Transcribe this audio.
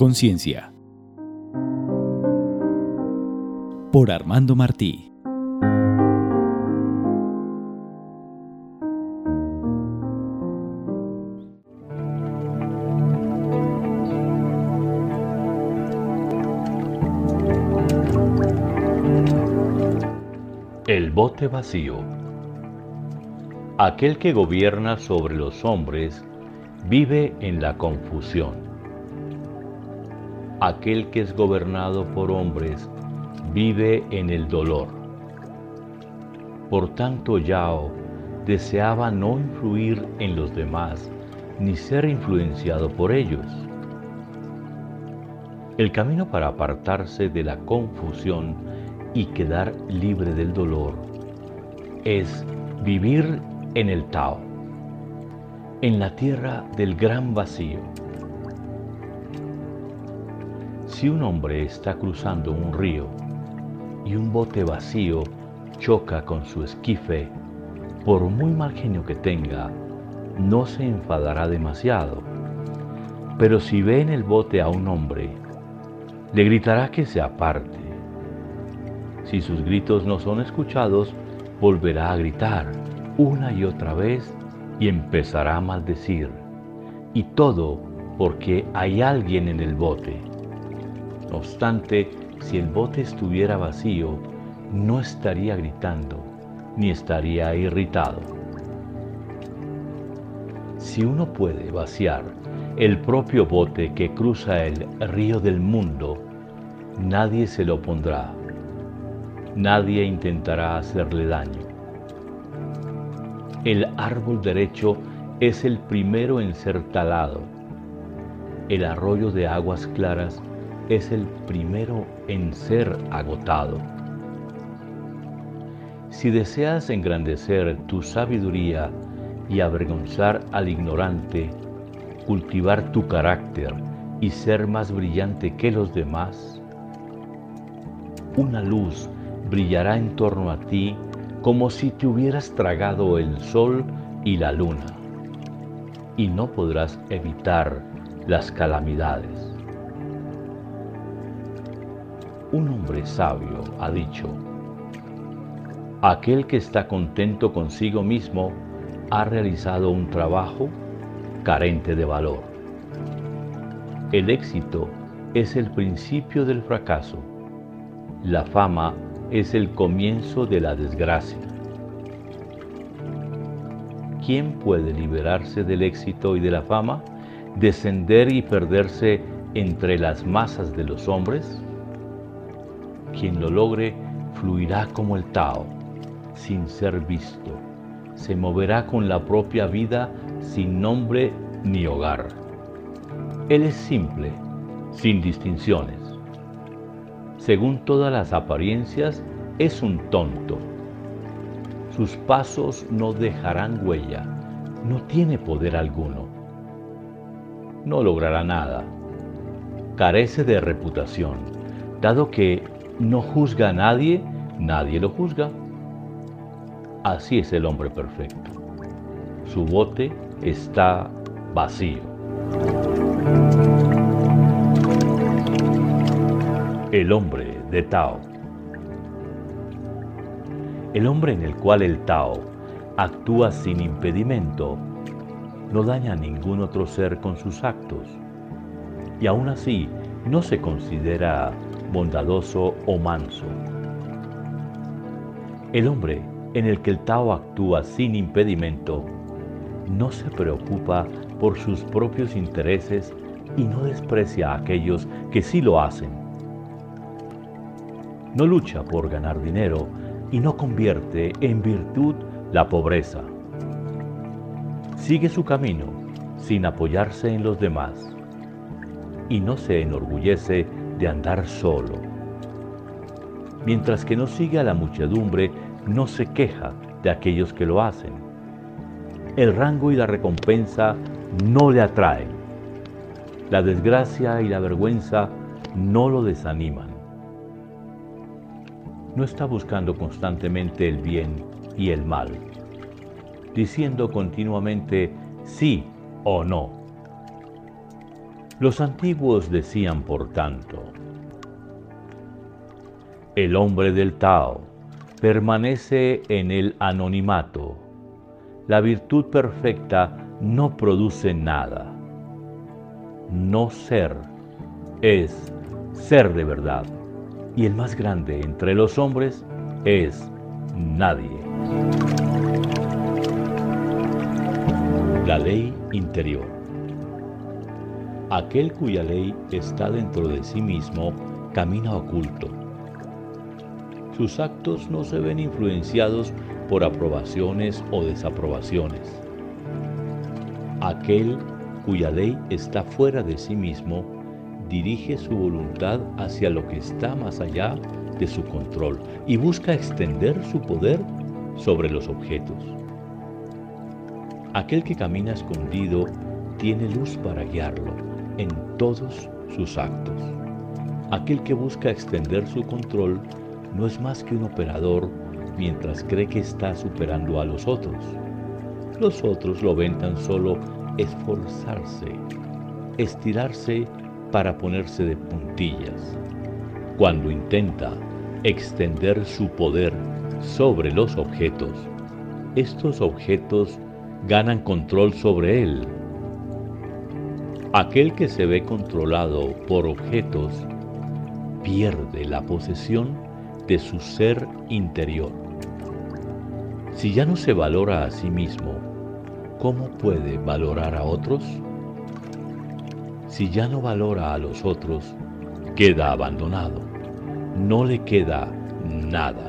Conciencia. Por Armando Martí. El bote vacío. Aquel que gobierna sobre los hombres vive en la confusión. Aquel que es gobernado por hombres vive en el dolor. Por tanto, Yao deseaba no influir en los demás ni ser influenciado por ellos. El camino para apartarse de la confusión y quedar libre del dolor es vivir en el Tao, en la tierra del gran vacío. Si un hombre está cruzando un río y un bote vacío choca con su esquife, por muy mal genio que tenga, no se enfadará demasiado. Pero si ve en el bote a un hombre, le gritará que se aparte si sus gritos no son escuchados, volverá a gritar una y otra vez y empezará a maldecir. Y todo porque hay alguien en el bote. No obstante, si el bote estuviera vacío, no estaría gritando ni estaría irritado. Si uno puede vaciar el propio bote que cruza el río del mundo, nadie se lo pondrá nadie intentará hacerle daño. El árbol derecho es el primero en ser talado. El arroyo de aguas claras es el primero en ser agotado. Si deseas engrandecer tu sabiduría y avergonzar al ignorante, cultivar tu carácter y ser más brillante que los demás, una luz brillará en torno a ti como si te hubieras tragado el sol y la luna, y no podrás evitar las calamidades. Un hombre sabio ha dicho, aquel que está contento consigo mismo ha realizado un trabajo carente de valor. El éxito es el principio del fracaso. La fama es el comienzo de la desgracia. ¿Quién puede liberarse del éxito y de la fama, descender y perderse entre las masas de los hombres? Quien lo logre fluirá como el Tao, sin ser visto. Se moverá con la propia vida sin nombre ni hogar. Él es simple, sin distinciones según todas las apariencias, es un tonto. Sus pasos no dejarán huella, no tiene poder alguno. No logrará nada. Carece de reputación, dado que no juzga a nadie, nadie lo juzga. Así es el hombre perfecto. Su bote está vacío. El hombre de Tao. El hombre en el cual el Tao actúa sin impedimento no daña a ningún otro ser con sus actos y aún así no se considera bondadoso o manso. El hombre en el que el Tao actúa sin impedimento no se preocupa por sus propios intereses y no desprecia a aquellos que sí lo hacen no lucha por ganar dinero y no convierte en virtud la pobreza. Sigue su camino sin apoyarse en los demás y no se enorgullece de andar solo. Mientras que no sigue a la muchedumbre, no se queja de aquellos que lo hacen. El rango y la recompensa no le atraen. La desgracia y la vergüenza no lo desaniman no está buscando constantemente el bien y el mal, diciendo continuamente sí o no. Los antiguos decían, por tanto, el hombre del Tao permanece en el anonimato. La virtud perfecta no produce nada. No ser es ser de verdad. Y el más grande entre los hombres es nadie. La ley interior. Aquel cuya ley está dentro de sí mismo camina oculto. Sus actos no se ven influenciados por aprobaciones o desaprobaciones. Aquel cuya ley está fuera de sí mismo dirige su voluntad hacia lo que está más allá de su control y busca extender su poder sobre los objetos. Aquel que camina escondido tiene luz para guiarlo en todos sus actos. Aquel que busca extender su control no es más que un operador mientras cree que está superando a los otros. Los otros lo ven tan solo esforzarse, estirarse para ponerse de puntillas. Cuando intenta extender su poder sobre los objetos, estos objetos ganan control sobre él. Aquel que se ve controlado por objetos pierde la posesión de su ser interior. Si ya no se valora a sí mismo, ¿cómo puede valorar a otros? Si ya no valora a los otros, queda abandonado. No le queda nada.